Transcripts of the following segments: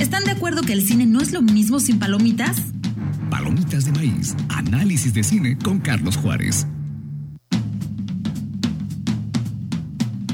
¿Están de acuerdo que el cine no es lo mismo sin palomitas? Palomitas de maíz, análisis de cine con Carlos Juárez.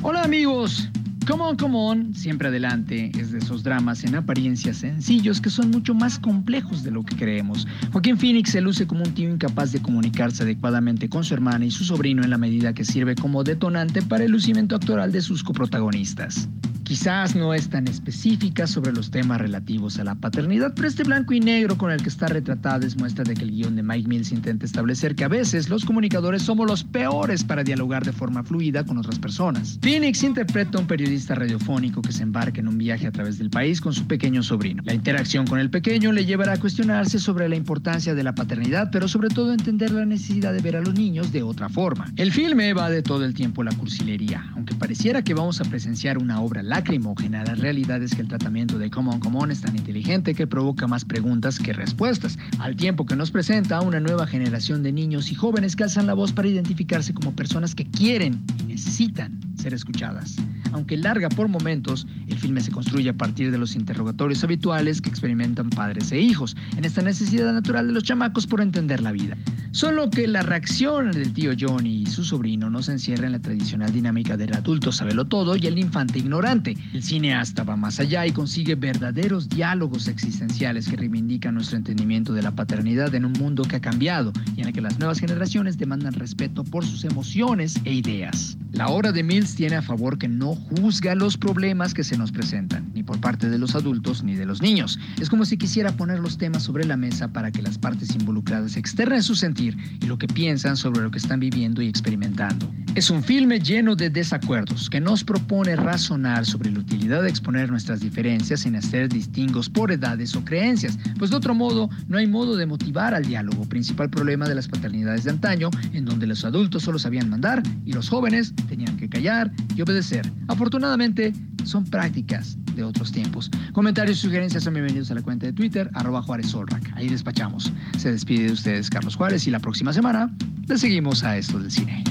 Hola amigos, Come on, come on, siempre adelante, es de esos dramas en apariencia sencillos que son mucho más complejos de lo que creemos. Joaquín Phoenix se luce como un tío incapaz de comunicarse adecuadamente con su hermana y su sobrino en la medida que sirve como detonante para el lucimiento actoral de sus coprotagonistas. Quizás no es tan específica sobre los temas relativos a la paternidad, pero este blanco y negro con el que está retratada es muestra de que el guion de Mike Mills intenta establecer que a veces los comunicadores somos los peores para dialogar de forma fluida con otras personas. Phoenix interpreta a un periodista radiofónico que se embarca en un viaje a través del país con su pequeño sobrino. La interacción con el pequeño le llevará a cuestionarse sobre la importancia de la paternidad, pero sobre todo entender la necesidad de ver a los niños de otra forma. El filme va de todo el tiempo la cursilería, aunque pareciera que vamos a presenciar una obra lacrimógena, la realidad es que el tratamiento de Common Common es tan inteligente que provoca más preguntas que respuestas, al tiempo que nos presenta a una nueva generación de niños y jóvenes que alzan la voz para identificarse como personas que quieren y necesitan ser escuchadas. Aunque larga por momentos, el filme se construye a partir de los interrogatorios habituales que experimentan padres e hijos, en esta necesidad natural de los chamacos por entender la vida. Solo que la reacción del tío Johnny y su sobrino no se encierra en la tradicional dinámica del adulto sabelo todo y el infante ignorante. El cineasta va más allá y consigue verdaderos diálogos existenciales que reivindican nuestro entendimiento de la paternidad en un mundo que ha cambiado y en el que las nuevas generaciones demandan respeto por sus emociones e ideas. La obra de Mills tiene a favor que no juzga los problemas que se nos presentan, por parte de los adultos ni de los niños. Es como si quisiera poner los temas sobre la mesa para que las partes involucradas externen su sentido y lo que piensan sobre lo que están viviendo y experimentando. Es un filme lleno de desacuerdos que nos propone razonar sobre la utilidad de exponer nuestras diferencias sin hacer distingos por edades o creencias, pues de otro modo no hay modo de motivar al diálogo, principal problema de las paternidades de antaño, en donde los adultos solo sabían mandar y los jóvenes tenían que callar y obedecer. Afortunadamente, son prácticas de otros tiempos. Comentarios y sugerencias son bienvenidos a la cuenta de Twitter, arroba Juárez Solrack. Ahí despachamos. Se despide de ustedes Carlos Juárez y la próxima semana le seguimos a esto del cine.